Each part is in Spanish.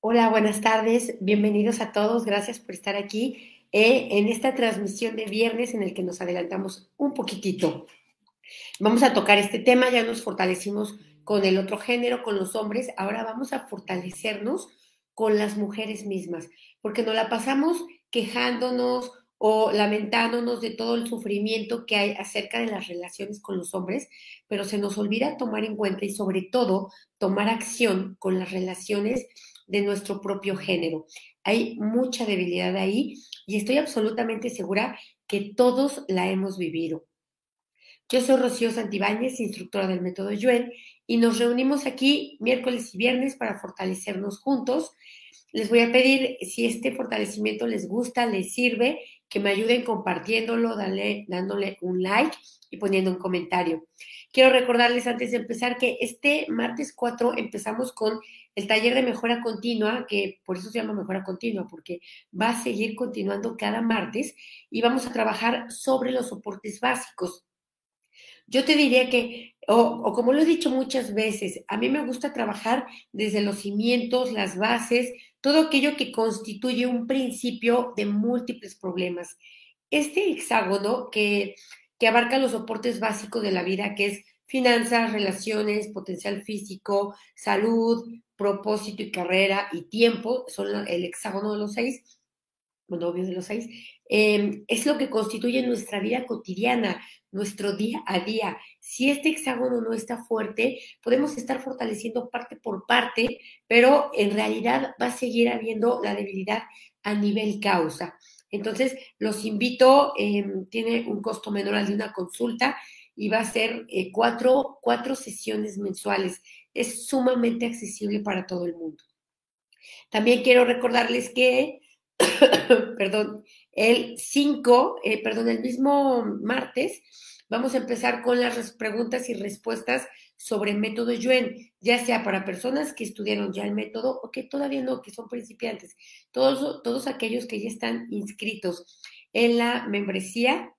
Hola, buenas tardes. Bienvenidos a todos. Gracias por estar aquí eh, en esta transmisión de viernes en el que nos adelantamos un poquitito. Vamos a tocar este tema, ya nos fortalecimos con el otro género, con los hombres, ahora vamos a fortalecernos con las mujeres mismas, porque nos la pasamos quejándonos o lamentándonos de todo el sufrimiento que hay acerca de las relaciones con los hombres, pero se nos olvida tomar en cuenta y sobre todo tomar acción con las relaciones de nuestro propio género. Hay mucha debilidad ahí y estoy absolutamente segura que todos la hemos vivido. Yo soy Rocío Santibáñez, instructora del método Yuen, y nos reunimos aquí miércoles y viernes para fortalecernos juntos. Les voy a pedir, si este fortalecimiento les gusta, les sirve, que me ayuden compartiéndolo, dándole un like y poniendo un comentario. Quiero recordarles antes de empezar que este martes 4 empezamos con el taller de mejora continua, que por eso se llama mejora continua, porque va a seguir continuando cada martes y vamos a trabajar sobre los soportes básicos. Yo te diría que, o, como lo he dicho muchas veces, a mí me gusta trabajar desde los cimientos, las bases, todo aquello que constituye un principio de múltiples problemas. Este hexágono que que abarca los soportes básicos de la vida, que es finanzas, relaciones, potencial físico, salud, propósito y carrera y tiempo, son el hexágono de los seis, bueno, obvio de los seis, em, es lo que constituye nuestra vida cotidiana, nuestro día a día. Si este hexágono no está fuerte, podemos estar fortaleciendo parte por parte, pero en realidad va a seguir habiendo la debilidad a nivel causa. Entonces, los invito, em, tiene un costo menor al de una consulta y va a ser eh, cuatro, cuatro sesiones mensuales. Es sumamente accesible para todo el mundo. También quiero recordarles que, perdón, el 5, eh, perdón, el mismo martes, vamos a empezar con las preguntas y respuestas sobre método Yuen, ya sea para personas que estudiaron ya el método o que todavía no, que son principiantes, todos, todos aquellos que ya están inscritos en la membresía,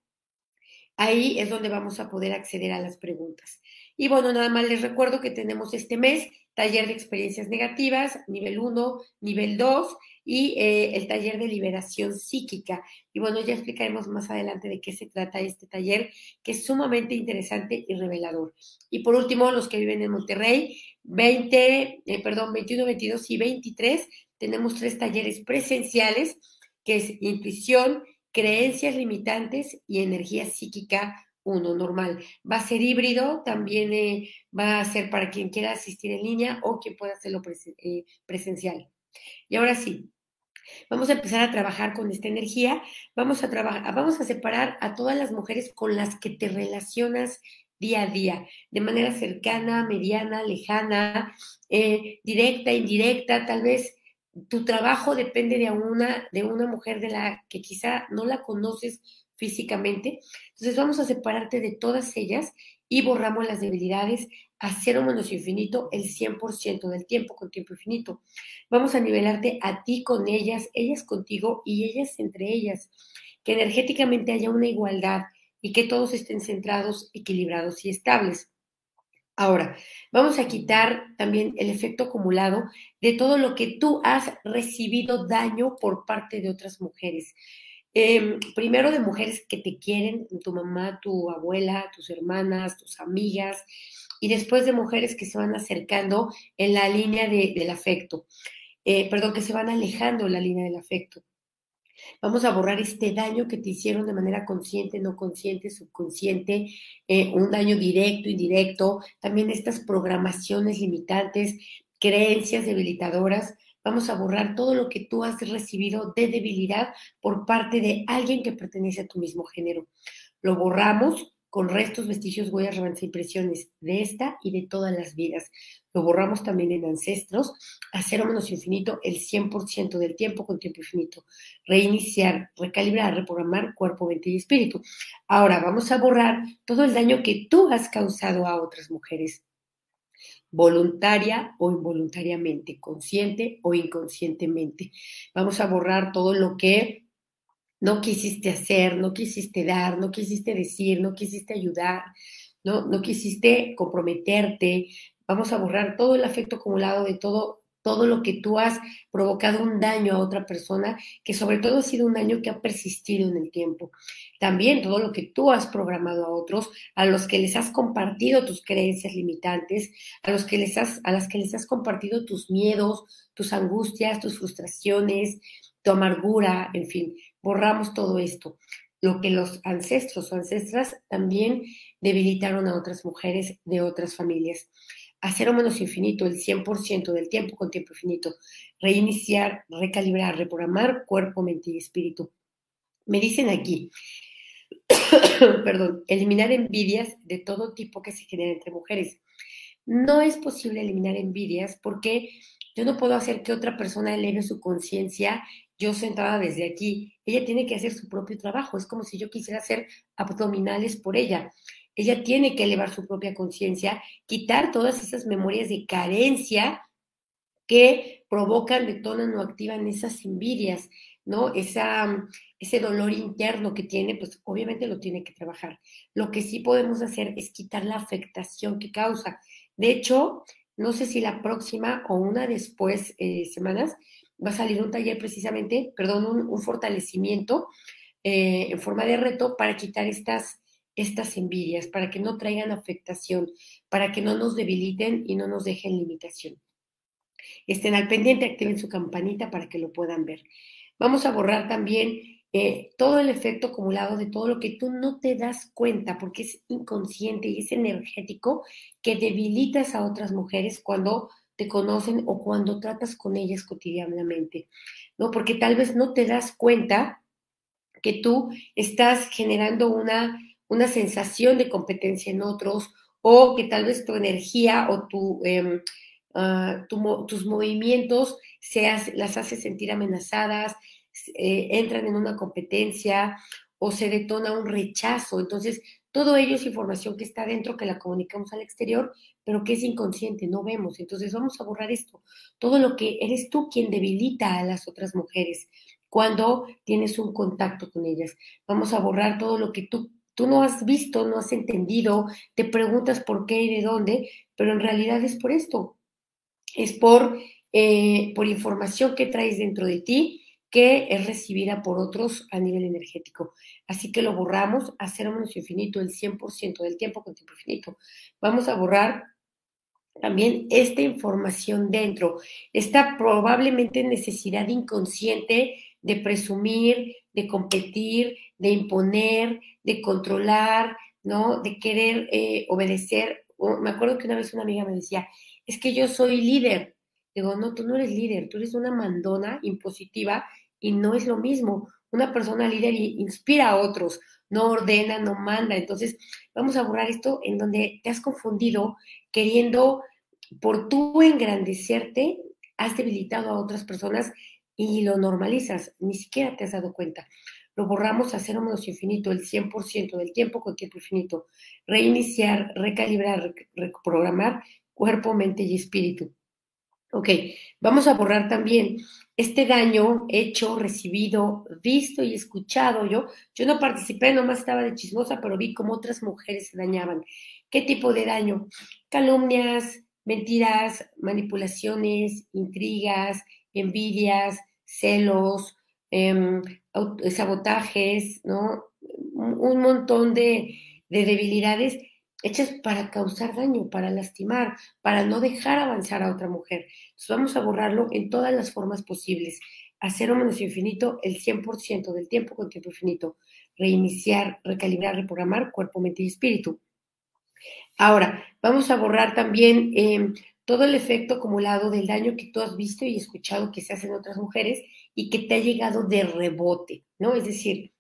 ahí es donde vamos a poder acceder a las preguntas. Y bueno, nada más les recuerdo que tenemos este mes taller de experiencias negativas, nivel 1, nivel 2 y eh, el taller de liberación psíquica. Y bueno, ya explicaremos más adelante de qué se trata este taller, que es sumamente interesante y revelador. Y por último, los que viven en Monterrey, 20, eh, perdón, 21, 22 y 23, tenemos tres talleres presenciales, que es intuición, creencias limitantes y energía psíquica uno normal. Va a ser híbrido, también eh, va a ser para quien quiera asistir en línea o quien pueda hacerlo eh, presencial. Y ahora sí, vamos a empezar a trabajar con esta energía. Vamos a trabajar, vamos a separar a todas las mujeres con las que te relacionas día a día, de manera cercana, mediana, lejana, eh, directa, indirecta, tal vez tu trabajo depende de una, de una mujer de la que quizá no la conoces físicamente. Entonces vamos a separarte de todas ellas y borramos las debilidades a cero menos infinito el 100% del tiempo con tiempo infinito. Vamos a nivelarte a ti con ellas, ellas contigo y ellas entre ellas. Que energéticamente haya una igualdad y que todos estén centrados, equilibrados y estables. Ahora, vamos a quitar también el efecto acumulado de todo lo que tú has recibido daño por parte de otras mujeres. Em, primero de mujeres que te quieren, tu mamá, tu abuela, tus hermanas, tus amigas, y después de mujeres que se van acercando en la línea del afecto, eh, perdón, que se van alejando en la línea del afecto. Vamos a borrar este daño que te hicieron de manera consciente, no consciente, subconsciente, eh, un daño directo, indirecto, también estas programaciones limitantes, creencias debilitadoras Vamos a borrar todo lo que tú has recibido de debilidad por parte de alguien que pertenece a tu mismo género. Lo borramos con restos, vestigios, huellas, remanentes, impresiones de esta y de todas las vidas. Lo borramos también en ancestros, a cero menos infinito, el 100% del tiempo con tiempo infinito. Reiniciar, recalibrar, reprogramar cuerpo, mente y espíritu. Ahora vamos a borrar todo el daño que tú has causado a otras mujeres voluntaria o involuntariamente, consciente o inconscientemente. Vamos a borrar todo lo que no quisiste hacer, no quisiste dar, no quisiste decir, no quisiste ayudar, no, no quisiste comprometerte. Vamos a borrar todo el afecto acumulado de todo todo lo que tú has provocado un daño a otra persona, que sobre todo ha sido un daño que ha persistido en el tiempo. También todo lo que tú has programado a otros, a los que les has compartido tus creencias limitantes, a los que les has, a las que les has compartido tus miedos, tus angustias, tus frustraciones, tu amargura, en fin, borramos todo esto. Lo que los ancestros o ancestras también debilitaron a otras mujeres de otras familias a cero menos infinito el 100% del tiempo con tiempo infinito, reiniciar, recalibrar, reprogramar cuerpo, mente y espíritu. Me dicen aquí, perdón, eliminar envidias de todo tipo que se generan entre mujeres. No es posible eliminar envidias porque yo no puedo hacer que otra persona eleve su conciencia yo sentada desde aquí. Ella tiene que hacer su propio trabajo. Es como si yo quisiera hacer abdominales por ella. Ella tiene que elevar su propia conciencia, quitar todas esas memorias de carencia que provocan, detonan o activan esas envidias, ¿no? Esa, ese dolor interno que tiene, pues obviamente lo tiene que trabajar. Lo que sí podemos hacer es quitar la afectación que causa. De hecho, no sé si la próxima o una después, eh, semanas, va a salir un taller precisamente, perdón, un, fortalecimiento eh, en forma de reto para quitar estas estas envidias, para que no traigan afectación, para que no nos debiliten y no nos dejen limitación. Estén al pendiente, activen su campanita para que lo puedan ver. Vamos a borrar también eh, todo el efecto acumulado de todo lo que tú no te das cuenta, porque es inconsciente y es energético, que debilitas a otras mujeres cuando te conocen o cuando tratas con ellas cotidianamente, ¿no? Porque tal vez no te das cuenta que tú estás generando una una sensación de competencia en otros o que tal vez tu energía o tu, em, ah, tus movimientos las hace sentir amenazadas, eh, entran en una competencia o se detona un rechazo. Entonces, todo ello es información que está dentro, que la comunicamos al exterior, pero que es inconsciente, no vemos. Entonces, vamos a borrar esto. Todo lo que eres tú quien debilita a las otras mujeres cuando tienes un contacto con ellas. Vamos a borrar todo lo que tú Tú no has visto, no has entendido, te preguntas por qué y de dónde, pero en realidad es por esto. Es por, eh, por información que traes dentro de ti que es recibida por otros a nivel energético. Así que lo borramos a cero infinito, el 100% del tiempo con tiempo infinito. Vamos a borrar también esta información dentro, esta probablemente necesidad inconsciente de presumir, de competir, de imponer, de controlar, ¿no? De querer eh, obedecer. me acuerdo que una vez una amiga me decía, es que yo soy líder. Digo, no, tú no eres líder, tú eres una mandona impositiva y no es lo mismo. Una persona líder inspira a otros, no ordena, no manda. Entonces, vamos a borrar esto en donde te has confundido queriendo, por tú engrandecerte, has debilitado a otras personas y lo normalizas, ni siquiera te has dado cuenta. Lo borramos a cero menos infinito, el 100% del tiempo con tiempo infinito. Reiniciar, recalibrar, reprogramar cuerpo, mente y espíritu. Ok, vamos a borrar también este daño hecho, recibido, visto y escuchado. Yo, yo no participé, nomás estaba de chismosa, pero vi cómo otras mujeres se dañaban. ¿Qué tipo de daño? Calumnias, mentiras, manipulaciones, intrigas, envidias, celos, em, sabotajes, ¿no? Un montón de, debilidades hechas para causar daño, para lastimar, para no dejar avanzar a otra mujer. Vamos a borrarlo en todas las formas posibles. Hacer un menos infinito el 100% del tiempo con tiempo infinito. Reiniciar, recalibrar, reprogramar cuerpo, mente y espíritu. Ahora, vamos a borrar también em, todo el efecto acumulado del daño que tú has visto y escuchado que se hacen otras mujeres y que te ha llegado de rebote, ¿no? Es decir,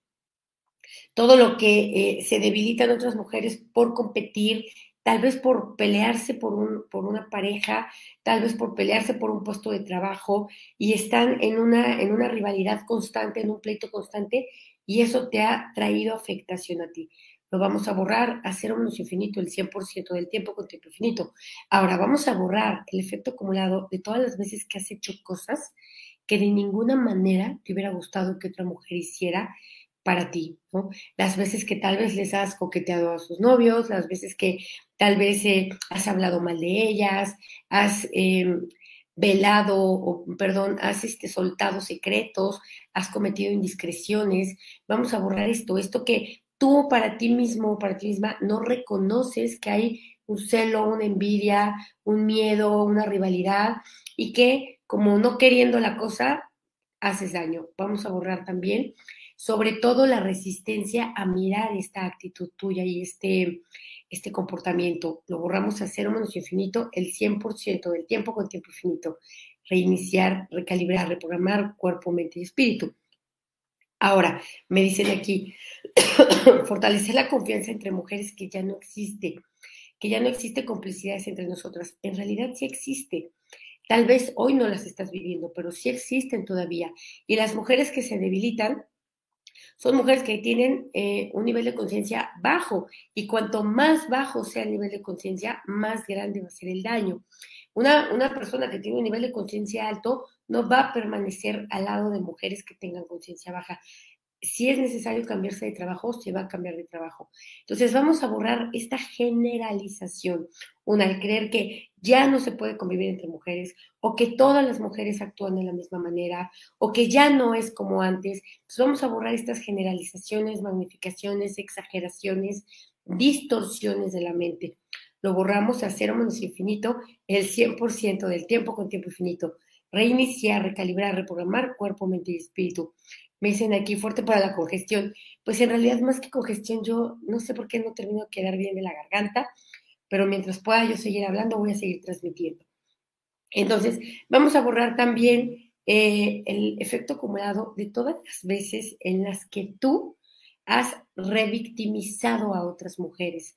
todo lo que eh, se debilitan otras mujeres por competir, tal vez por pelearse por, un, por una pareja, tal vez por pelearse por un puesto de trabajo y están en una, en una rivalidad constante, en un pleito constante y eso te ha traído afectación a ti lo vamos a borrar a cero infinito el 100% del tiempo con tiempo infinito. Ahora vamos a borrar el efecto acumulado de todas las veces que has hecho cosas que de ninguna manera te hubiera gustado que otra mujer hiciera para ti, ¿no? Las veces que tal vez les has coqueteado a sus novios, las veces que tal vez eh, has hablado mal de ellas, has em, velado o, perdón, has este, soltado secretos, has cometido indiscreciones. Vamos a borrar esto, esto que tú para ti mismo para ti misma no reconoces que hay un celo, una envidia, un miedo, una rivalidad y que como no queriendo la cosa, haces daño. Vamos a borrar también, sobre todo la resistencia a mirar esta actitud tuya y este, este comportamiento. Lo borramos a cero menos infinito el 100% del tiempo con tiempo infinito. Reiniciar, recalibrar, reprogramar cuerpo, mente y espíritu. Ahora, me dicen aquí, fortalecer la confianza entre mujeres que ya no existe, que ya no existe complicidades entre nosotras. En realidad sí existe. Tal vez hoy no las estás viviendo, pero sí existen todavía. Y las mujeres que se debilitan son mujeres que tienen eh, un nivel de conciencia bajo y cuanto más bajo sea el nivel de conciencia, más grande va a ser el daño. Una, una persona que tiene un nivel de conciencia alto no va a permanecer al lado de mujeres que tengan conciencia baja si es necesario cambiarse de trabajo, se va a cambiar de trabajo. Entonces vamos a borrar esta generalización, una al creer que ya no se puede convivir entre mujeres o que todas las mujeres actúan de la misma manera o que ya no es como antes. Vamos a borrar estas generalizaciones, magnificaciones, exageraciones, distorsiones de la mente. Lo borramos a cero menos infinito el 100% del tiempo con tiempo infinito. Reiniciar, recalibrar, reprogramar cuerpo, mente y espíritu me dicen aquí fuerte para la congestión. Pues en realidad más que congestión, yo no sé por qué no termino de quedar bien de la garganta, pero mientras pueda yo seguir hablando, voy a seguir transmitiendo. Entonces, vamos a borrar también eh, el efecto acumulado de todas las veces en las que tú has revictimizado a otras mujeres.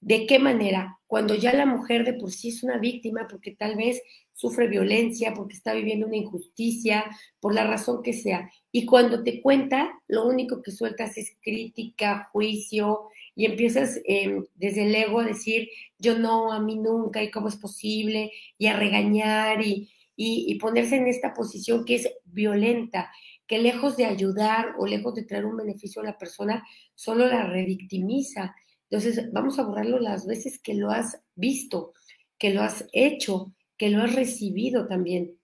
¿De qué manera? Cuando ya la mujer de por sí es una víctima porque tal vez sufre violencia, porque está viviendo una injusticia, por la razón que sea. Y cuando te cuenta, lo único que sueltas es crítica, juicio, y empiezas em, desde el ego a decir, yo no, a mí nunca, y cómo es posible, y a regañar, y, y ponerse en esta posición que es violenta, que lejos de ayudar o lejos de traer un beneficio a la persona, solo la revictimiza. Entonces, vamos a borrarlo las veces que lo has visto, que lo has hecho, que lo has recibido también.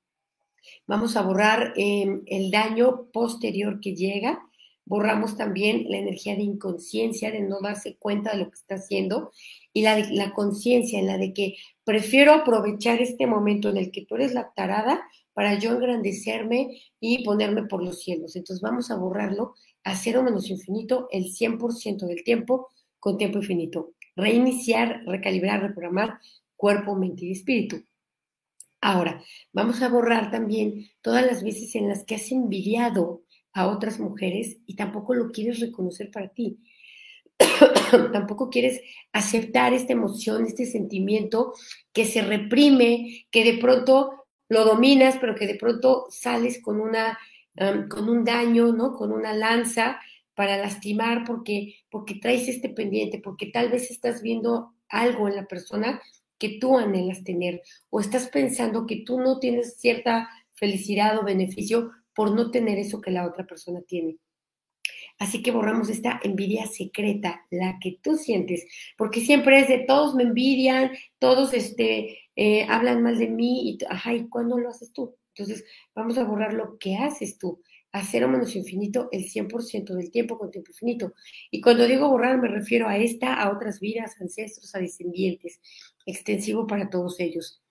Vamos a borrar em, el daño posterior que llega. Borramos también la energía de inconsciencia, de no darse cuenta de lo que está haciendo. Y la, la conciencia en la de que prefiero aprovechar este momento en el que tú eres la tarada para yo engrandecerme y ponerme por los cielos. Entonces vamos a borrarlo a cero menos infinito el 100% del tiempo con tiempo infinito. Reiniciar, recalibrar, reprogramar cuerpo, mente y espíritu. Ahora, vamos a borrar también todas las veces en las que has envidiado a otras mujeres y tampoco lo quieres reconocer para ti. tampoco quieres aceptar esta emoción, este sentimiento que se reprime, que de pronto lo dominas, pero que de pronto sales con una con un daño, ¿no? Con una lanza para lastimar porque, porque traes este pendiente, porque tal vez estás viendo algo en la persona que tú anhelas tener o estás pensando que tú no tienes cierta felicidad o beneficio por no tener eso que la otra persona tiene. Así que borramos esta envidia secreta, la que tú sientes, porque siempre es de todos me envidian, todos este, eh, hablan mal de mí, y, ajá, ¿y cuándo lo haces tú? Entonces, vamos a borrar lo que haces tú a cero menos infinito el 100% del tiempo con tiempo infinito. Y cuando digo borrar me refiero a esta, a otras vidas, ancestros, a descendientes, extensivo para todos ellos.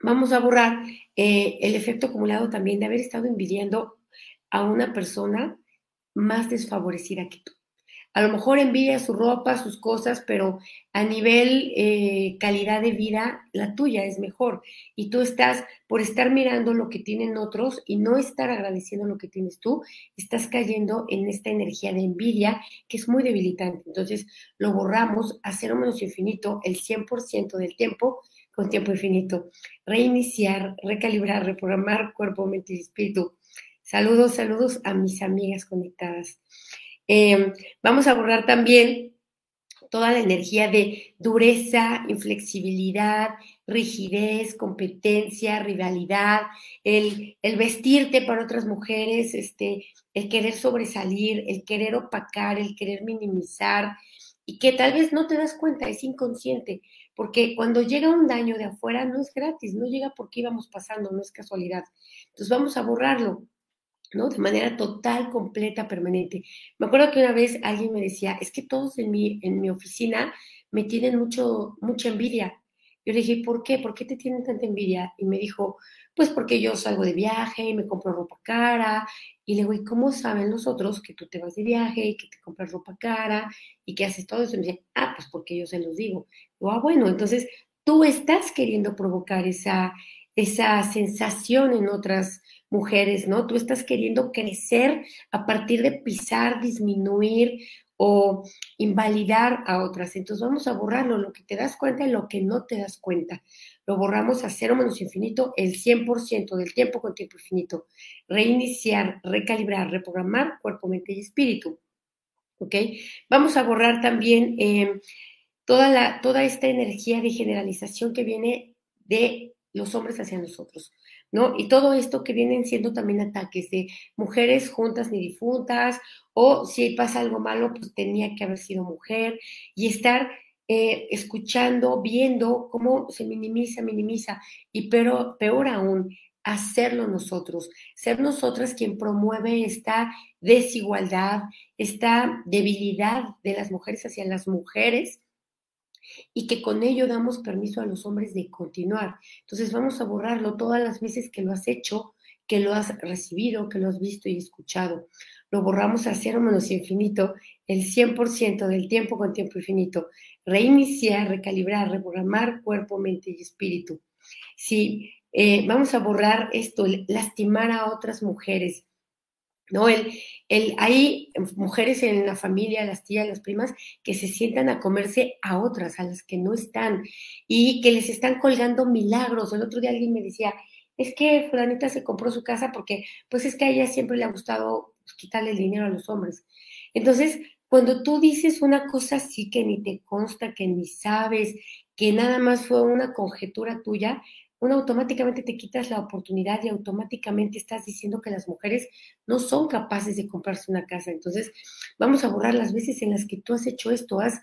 Vamos a borrar eh, el efecto acumulado también de haber estado envidiando a una persona más desfavorecida que tú. A lo mejor envidia su ropa, sus cosas, pero a nivel eh, calidad de vida, la tuya es mejor. Y tú estás, por estar mirando lo que tienen otros y no estar agradeciendo lo que tienes tú, estás cayendo en esta energía de envidia que es muy debilitante. Entonces, lo borramos a cero menos infinito el 100% del tiempo con tiempo infinito. Reiniciar, recalibrar, reprogramar cuerpo, mente y espíritu. Saludos, saludos a mis amigas conectadas. Eh, vamos a borrar también toda la energía de dureza, inflexibilidad, rigidez, competencia, rivalidad, el, el, vestirte para otras mujeres, este, el querer sobresalir, el querer opacar, el querer minimizar, y que tal vez no te das cuenta, es inconsciente, porque cuando llega un daño de afuera no es gratis, no llega porque íbamos pasando, no es casualidad. Entonces vamos a borrarlo. De manera total, completa, permanente. Me acuerdo que una vez alguien me decía, es que todos en mi, en mi oficina me tienen mucho, mucha envidia. Yo le dije, ¿por qué? ¿Por qué te tienen tanta envidia? Y me dijo, pues porque yo salgo de viaje y me compro ropa cara. Y le digo, ¿y cómo saben los otros que tú te vas de viaje y que te compras ropa cara y que haces todo eso? Y me dice, ah, pues porque yo se los digo. Digo, ah, bueno, entonces tú estás queriendo provocar esa, esa sensación en otras mujeres, ¿no? Tú estás queriendo crecer a partir de pisar, disminuir o invalidar a otras. Entonces vamos a borrarlo, lo que te das cuenta y lo que no te das cuenta. Lo borramos a cero menos infinito el 100% del tiempo con tiempo infinito. Reiniciar, recalibrar, reprogramar cuerpo, mente y espíritu. ¿Ok? Vamos a borrar también eh, toda, la, toda esta energía de generalización que viene de los hombres hacia nosotros. ¿no? Y todo esto que vienen siendo también ataques de mujeres juntas ni difuntas, o si pasa algo malo, pues tenía que haber sido mujer, y estar eh, escuchando, viendo cómo se minimiza, minimiza, y pero peor aún, hacerlo nosotros, ser nosotras quien promueve esta desigualdad, esta debilidad de las mujeres hacia las mujeres, y que con ello damos permiso a los hombres de continuar. Entonces vamos a borrarlo todas las veces que lo has hecho, que lo has recibido, que lo has visto y escuchado. Lo borramos a cero menos infinito el 100% del tiempo con tiempo infinito. Reiniciar, recalibrar, reprogramar cuerpo, mente y espíritu. Si eh, vamos a borrar esto, lastimar a otras mujeres, ¿no? El, el, hay mujeres en la familia, las tías, las primas, que se sientan a comerse a otras, a las que no están, y que les están colgando milagros. El otro día alguien me decía, es que fulanita se compró su casa porque, pues es que a ella siempre le ha gustado pues, quitarle el dinero a los hombres. Entonces, cuando tú dices una cosa así que ni te consta, que ni sabes, que nada más fue una conjetura tuya, uno automáticamente te quitas la oportunidad y automáticamente estás diciendo que las mujeres no son capaces de comprarse una casa. Entonces, vamos a borrar las veces en las que tú has hecho esto, has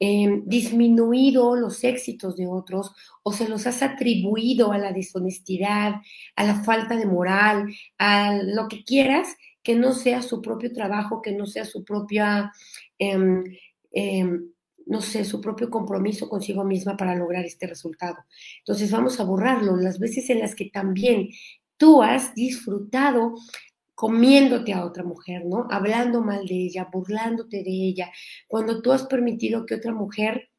em, disminuido los éxitos de otros o se los has atribuido a la deshonestidad, a la falta de moral, a lo que quieras, que no sea su propio trabajo, que no sea su propia... Em, em, no sé, su propio compromiso consigo misma para lograr este resultado. Entonces vamos a borrarlo las veces en las que también tú has disfrutado comiéndote a otra mujer, ¿no? Hablando mal de ella, burlándote de ella, cuando tú has permitido que otra mujer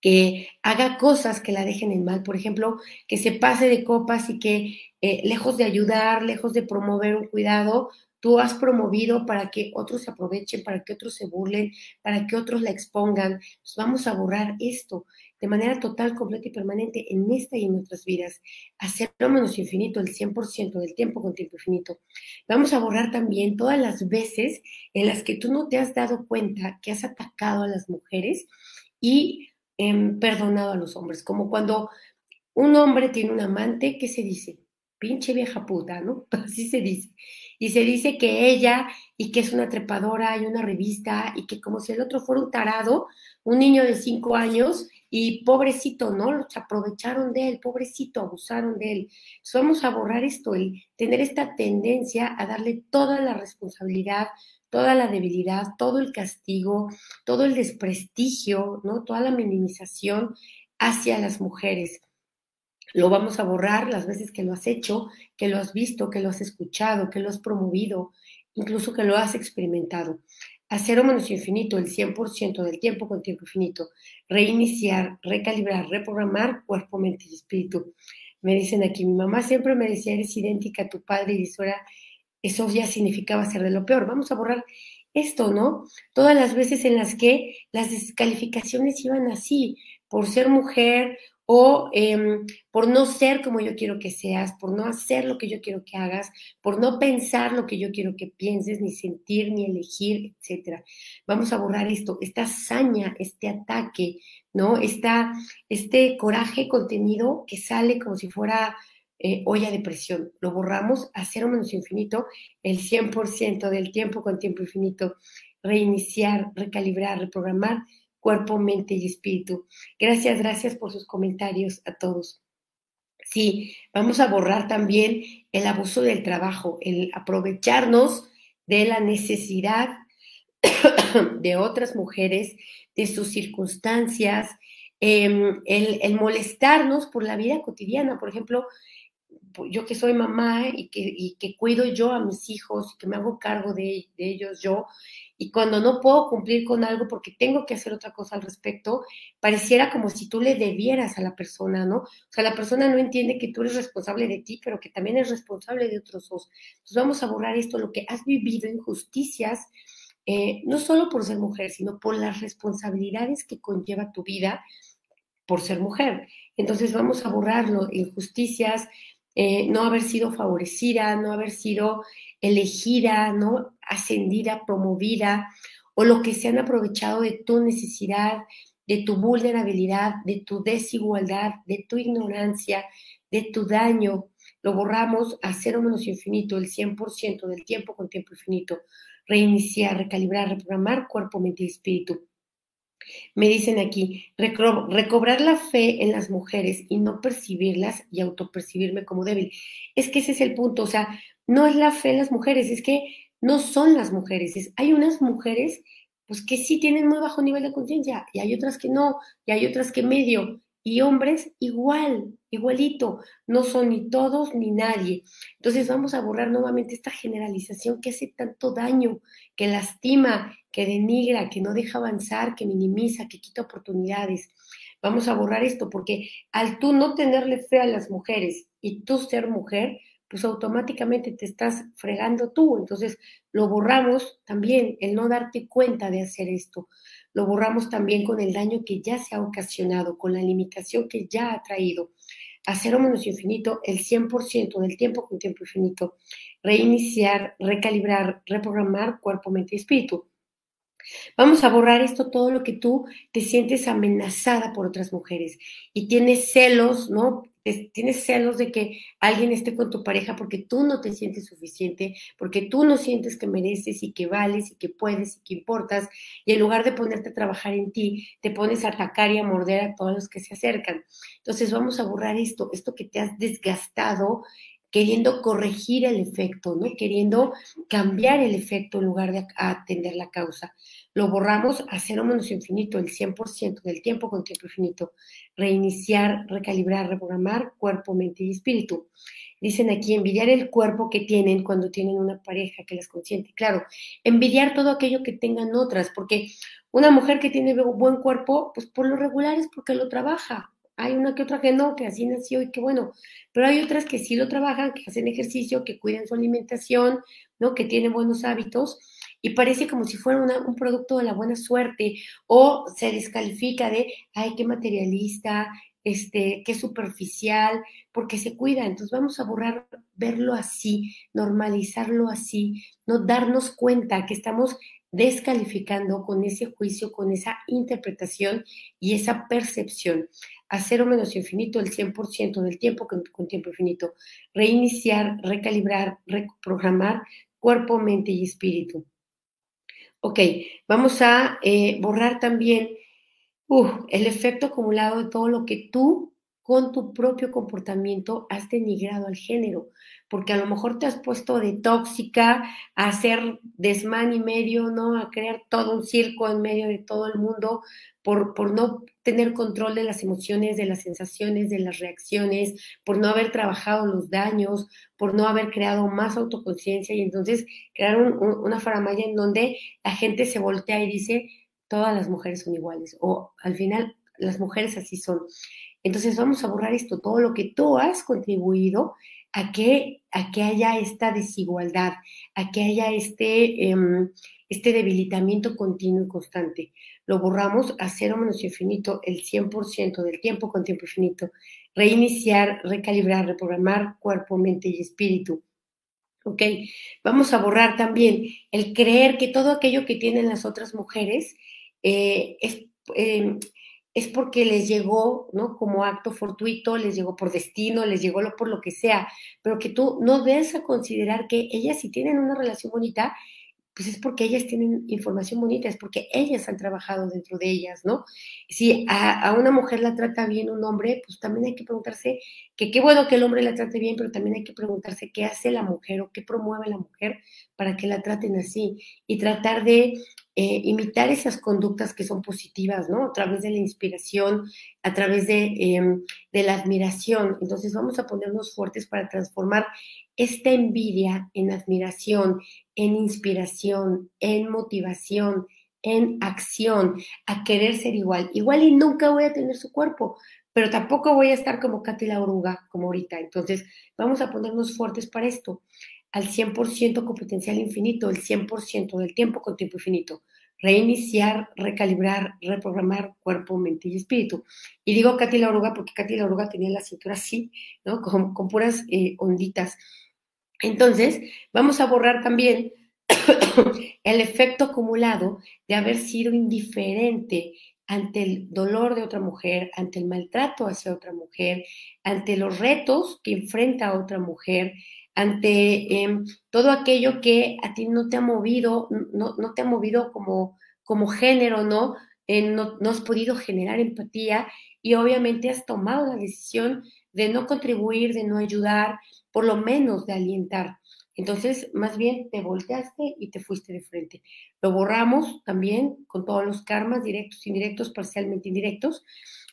que haga cosas que la dejen en mal, por ejemplo, que se pase de copas y que eh, lejos de ayudar, lejos de promover un cuidado, tú has promovido para que otros se aprovechen, para que otros se burlen, para que otros la expongan. Pues vamos a borrar esto de manera total, completa y permanente en esta y en otras vidas. Hacerlo menos infinito, el 100% del tiempo con tiempo infinito. Vamos a borrar también todas las veces en las que tú no te has dado cuenta que has atacado a las mujeres y em, perdonado a los hombres, como cuando un hombre tiene un amante, ¿qué se dice? Pinche vieja puta, ¿no? Así se dice y se dice que ella y que es una trepadora y una revista y que como si el otro fuera un tarado, un niño de cinco años y pobrecito, ¿no? Los aprovecharon de él, pobrecito, abusaron de él. Vamos a borrar esto, el tener esta tendencia a darle toda la responsabilidad, toda la debilidad, todo el castigo, todo el desprestigio, ¿no? Toda la minimización hacia las mujeres. Lo vamos a borrar las veces que lo has hecho, que lo has visto, que lo has escuchado, que lo has promovido, incluso que lo has experimentado. A cero menos infinito, el 100% del tiempo con tiempo infinito. Reiniciar, recalibrar, reprogramar cuerpo, mente y espíritu. Me dicen aquí, mi mamá siempre me decía, eres idéntica a tu padre y eso, eso ya significaba ser de lo peor. Vamos a borrar esto, ¿no? Todas las veces en las que las descalificaciones iban así, por ser mujer o em, por no ser como yo quiero que seas, por no hacer lo que yo quiero que hagas, por no pensar lo que yo quiero que pienses, ni sentir, ni elegir, etc. Vamos a borrar esto, esta hazaña, este ataque, ¿no? Esta, este coraje contenido que sale como si fuera eh, olla de presión. Lo borramos a cero menos infinito el 100% del tiempo con tiempo infinito reiniciar, recalibrar, reprogramar cuerpo, mente y espíritu. Gracias, gracias por sus comentarios a todos. Sí, vamos a borrar también el abuso del trabajo, el aprovecharnos de la necesidad de otras mujeres, de sus circunstancias, em, el, molestarnos por la vida cotidiana. Por ejemplo, yo que soy mamá y que, que cuido yo a mis hijos, que me hago cargo de ellos yo, y cuando no puedo cumplir con algo porque tengo que hacer otra cosa al respecto, pareciera como si tú le debieras a la persona, ¿no? O sea, la persona no entiende que tú eres responsable de ti, pero que también es responsable de otros dos. Entonces vamos a borrar esto, lo que has vivido, injusticias, eh, no solo por ser mujer, sino por las responsabilidades que conlleva tu vida por ser mujer. Entonces vamos a borrarlo, injusticias, eh, no haber sido favorecida, no haber sido elegida, ¿no? Ascendida, promovida, o lo que se han aprovechado de tu necesidad, de tu vulnerabilidad, de tu desigualdad, de tu ignorancia, de tu daño. Lo borramos a cero menos infinito, el 100% del tiempo con tiempo infinito. Reiniciar, recalibrar, reprogramar cuerpo, mente y espíritu. Me dicen aquí, recobrar la fe en las mujeres y no percibirlas y autopercibirme como débil. Es que ese es el punto, o sea, no es la fe en las mujeres, es que no son las mujeres. hay unas mujeres pues que sí tienen muy bajo nivel de conciencia y hay otras que no, y hay otras que medio, y hombres igual, igualito, no son ni todos ni nadie. Entonces vamos a borrar nuevamente esta generalización que hace tanto daño, que lastima, que denigra, que no deja avanzar, que minimiza, que quita oportunidades. Vamos a borrar esto porque al tú no tenerle fe a las mujeres y tú ser mujer, pues automáticamente te estás fregando tú. Entonces lo borramos también, el no darte cuenta de hacer esto. Lo borramos también con el daño que ya se ha ocasionado, con la limitación que ya ha traído. A cero menos infinito, el 100% del tiempo con tiempo infinito. Reiniciar, recalibrar, reprogramar cuerpo, mente y espíritu. Vamos a borrar esto, todo lo que tú te sientes amenazada por otras mujeres y tienes celos, ¿no? Tienes celos de que alguien esté con tu pareja porque tú no te sientes suficiente, porque tú no sientes que mereces y que vales y que puedes y que importas, y en lugar de ponerte a trabajar en ti, te pones a atacar y a morder a todos los que se acercan. Entonces vamos a borrar esto, esto que te has desgastado queriendo corregir el efecto, ¿no? Queriendo cambiar el efecto en lugar de atender la causa lo borramos a cero menos infinito, el 100% del tiempo con tiempo infinito. Reiniciar, recalibrar, reprogramar cuerpo, mente y espíritu. Dicen aquí, envidiar el cuerpo que tienen cuando tienen una pareja que las consiente. Claro, envidiar todo aquello que tengan otras, porque una mujer que tiene buen cuerpo, pues por lo regular es porque lo trabaja. Hay una que otra que no, que así nació y que bueno, pero hay otras que sí lo trabajan, que hacen ejercicio, que cuidan su alimentación, ¿no? Que tienen buenos hábitos y parece como si fuera un producto de la buena suerte o se descalifica de, ay, qué materialista, este, qué superficial, porque se cuida. Entonces vamos a borrar, verlo así, normalizarlo así, no darnos cuenta que estamos descalificando con ese juicio, con esa interpretación y esa percepción. A cero menos infinito el 100% del tiempo con, con tiempo infinito. Reiniciar, recalibrar, reprogramar cuerpo, mente y espíritu. Ok, vamos a eh, borrar también el efecto acumulado de todo lo que tú con tu propio comportamiento has denigrado al género, porque a lo mejor te has puesto de tóxica a hacer desmán y medio, ¿no? A crear todo un circo en medio de todo el mundo por, por no tener control de las emociones, de las sensaciones, de las reacciones, por no haber trabajado los daños, por no haber creado más autoconciencia y entonces crear una faramaya en donde la gente se voltea y dice, todas las mujeres son iguales, o al final las mujeres así son. Entonces vamos a borrar esto, todo lo que tú has contribuido a que, a que haya esta desigualdad, a que haya este, em, este debilitamiento continuo y constante. Lo borramos a cero menos infinito el 100% del tiempo con tiempo infinito. Reiniciar, recalibrar, reprogramar cuerpo, mente y espíritu. ¿Ok? Vamos a borrar también el creer que todo aquello que tienen las otras mujeres eh, es, em, es porque les llegó, ¿no? Como acto fortuito, les llegó por destino, les llegó por lo que sea, pero que tú no des a considerar que ellas si tienen una relación bonita, pues es porque ellas tienen información bonita, es porque ellas han trabajado dentro de ellas, ¿no? Si a, una mujer la trata bien un hombre, pues también hay que preguntarse que qué bueno que el hombre la trate bien, pero también hay que preguntarse qué hace la mujer o qué promueve la mujer para que la traten así y tratar de eh, imitar esas conductas que son positivas, ¿no? A través de la inspiración, a través de, em, de la admiración. Entonces vamos a ponernos fuertes para transformar esta envidia en admiración, en inspiración, en motivación, en acción, a querer ser igual. Igual y nunca voy a tener su cuerpo, pero tampoco voy a estar como Katy la oruga, como ahorita. Entonces, vamos a ponernos fuertes para esto. Al 100% con potencial infinito, el 100% del tiempo con tiempo infinito. Reiniciar, recalibrar, reprogramar cuerpo, mente y espíritu. Y digo Katy la oruga porque Katy la oruga tenía la cintura así, ¿no? Con, puras eh, onditas. Entonces, vamos a borrar también el efecto acumulado de haber sido indiferente ante el dolor de otra mujer, ante el maltrato hacia otra mujer, ante los retos que enfrenta otra mujer, ante em, todo aquello que a ti no te ha movido, no, te ha movido como, como género, ¿no? no, no has podido generar empatía y obviamente has tomado la decisión de no contribuir, de no ayudar, por lo menos de alientar. Entonces, más bien te volteaste y te fuiste de frente. Lo borramos también con todos los karmas, directos, indirectos, parcialmente indirectos,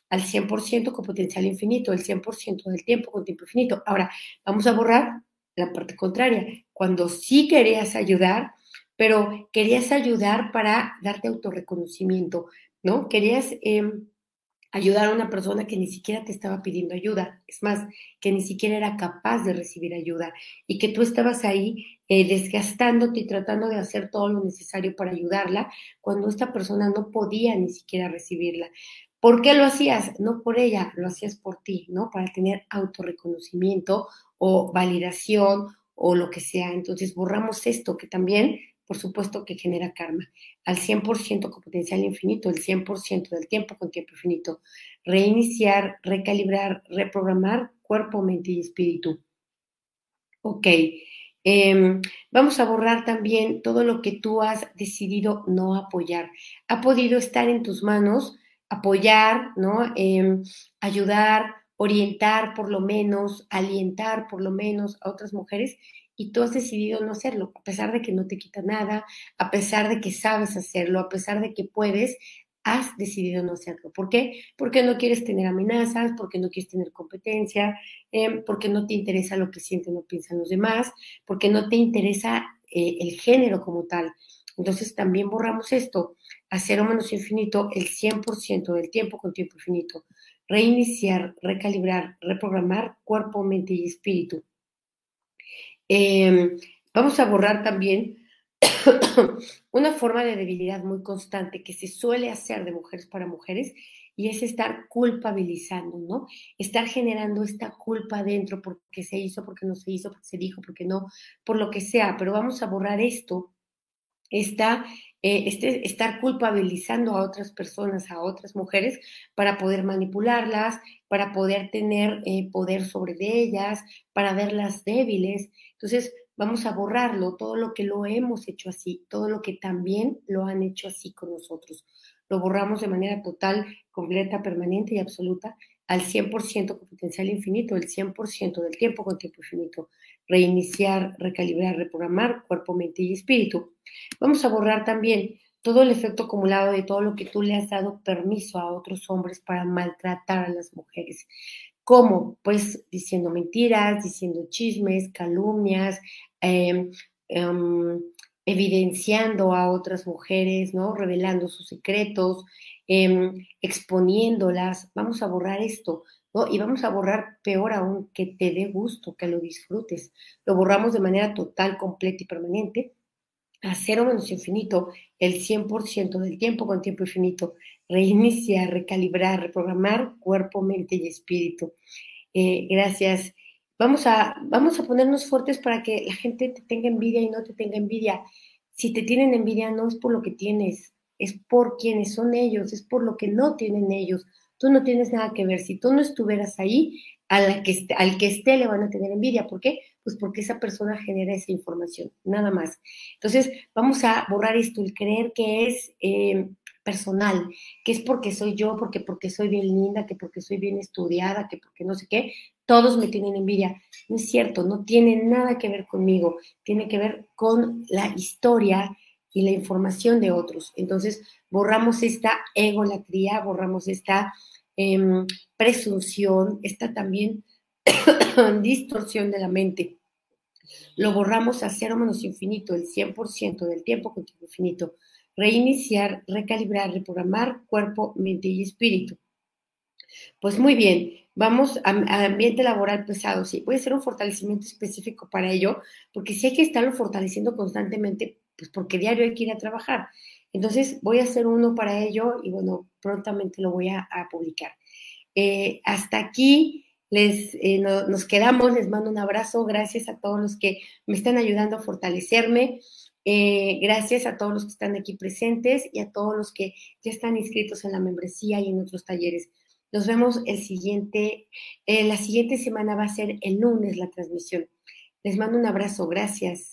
al 100% con potencial infinito, el 100% del tiempo con tiempo infinito. Ahora, vamos a borrar la parte contraria. Cuando sí querías ayudar, pero querías ayudar para darte autorreconocimiento, ¿no? Querías... Em, ayudar a una persona que ni siquiera te estaba pidiendo ayuda, es más, que ni siquiera era capaz de recibir ayuda y que tú estabas ahí eh, desgastándote y tratando de hacer todo lo necesario para ayudarla cuando esta persona no podía ni siquiera recibirla. ¿Por qué lo hacías? No por ella, lo hacías por ti, ¿no? Para tener autorreconocimiento o validación o lo que sea. Entonces borramos esto que también por supuesto que genera karma, al 100% con potencial infinito, el 100% del tiempo con tiempo infinito. Reiniciar, recalibrar, reprogramar cuerpo, mente y espíritu. Ok, em, vamos a borrar también todo lo que tú has decidido no apoyar. Ha podido estar en tus manos apoyar, ¿no? Em, ayudar, orientar por lo menos, alientar por lo menos a otras mujeres y tú has decidido no hacerlo, a pesar de que no te quita nada, a pesar de que sabes hacerlo, a pesar de que puedes, has decidido no hacerlo. ¿Por qué? Porque no quieres tener amenazas, porque no quieres tener competencia, em, porque no te interesa lo que sienten o piensan los demás, porque no te interesa eh, el género como tal. Entonces también borramos esto, a cero menos infinito, el 100% del tiempo con tiempo infinito. Reiniciar, recalibrar, reprogramar cuerpo, mente y espíritu. Em, vamos a borrar también una forma de debilidad muy constante que se suele hacer de mujeres para mujeres y es estar culpabilizando, ¿no? Estar generando esta culpa dentro porque se hizo, porque no se hizo, porque se dijo, porque no, por lo que sea, pero vamos a borrar esto, esta, eh, este, estar culpabilizando a otras personas, a otras mujeres, para poder manipularlas, para poder tener eh, poder sobre ellas, para verlas débiles. Entonces, vamos a borrarlo, todo lo que lo hemos hecho así, todo lo que también lo han hecho así con nosotros. Lo borramos de manera total, completa, permanente y absoluta al 100% con potencial infinito, el 100% del tiempo con tiempo infinito. Reiniciar, recalibrar, reprogramar cuerpo, mente y espíritu. Vamos a borrar también todo el efecto acumulado de todo lo que tú le has dado permiso a otros hombres para maltratar a las mujeres. ¿Cómo? Pues diciendo mentiras, diciendo chismes, calumnias, em, em, evidenciando a otras mujeres, ¿no? Revelando sus secretos, em, exponiéndolas. Vamos a borrar esto, ¿no? Y vamos a borrar, peor aún, que te dé gusto, que lo disfrutes. Lo borramos de manera total, completa y permanente a cero menos infinito el 100% del tiempo con tiempo infinito, reiniciar, recalibrar, reprogramar cuerpo, mente y espíritu. Eh, gracias. Vamos a, vamos a ponernos fuertes para que la gente te tenga envidia y no te tenga envidia. Si te tienen envidia no es por lo que tienes, es por quienes son ellos, es por lo que no tienen ellos. Tú no tienes nada que ver. Si tú no estuvieras ahí, que, al que esté le van a tener envidia. ¿Por qué? Pues porque esa persona genera esa información, nada más. Entonces, vamos a borrar esto, el creer que es eh, personal, que es porque soy yo, porque porque soy bien linda, que porque soy bien estudiada, que porque no sé qué, todos me tienen envidia. No es cierto, no tiene nada que ver conmigo, tiene que ver con la historia y la información de otros. Entonces, borramos esta egolatría, borramos esta em, presunción, esta también distorsión de la mente. Lo borramos a cero menos infinito, el 100% del tiempo continuo infinito. Reiniciar, recalibrar, reprogramar cuerpo, mente y espíritu. Pues muy bien, vamos al ambiente laboral pesado. Sí, puede ser un fortalecimiento específico para ello, porque sí hay que estarlo fortaleciendo constantemente pues porque diario hay que ir a trabajar. Entonces voy a hacer uno para ello y bueno, prontamente lo voy a, publicar. Eh, hasta aquí les, eh, nos quedamos, les mando un abrazo, gracias a todos los que me están ayudando a fortalecerme, eh, gracias a todos los que están aquí presentes y a todos los que ya están inscritos en la membresía y en otros talleres. Nos vemos el siguiente, la siguiente semana va a ser el lunes la transmisión. Les mando un abrazo, gracias.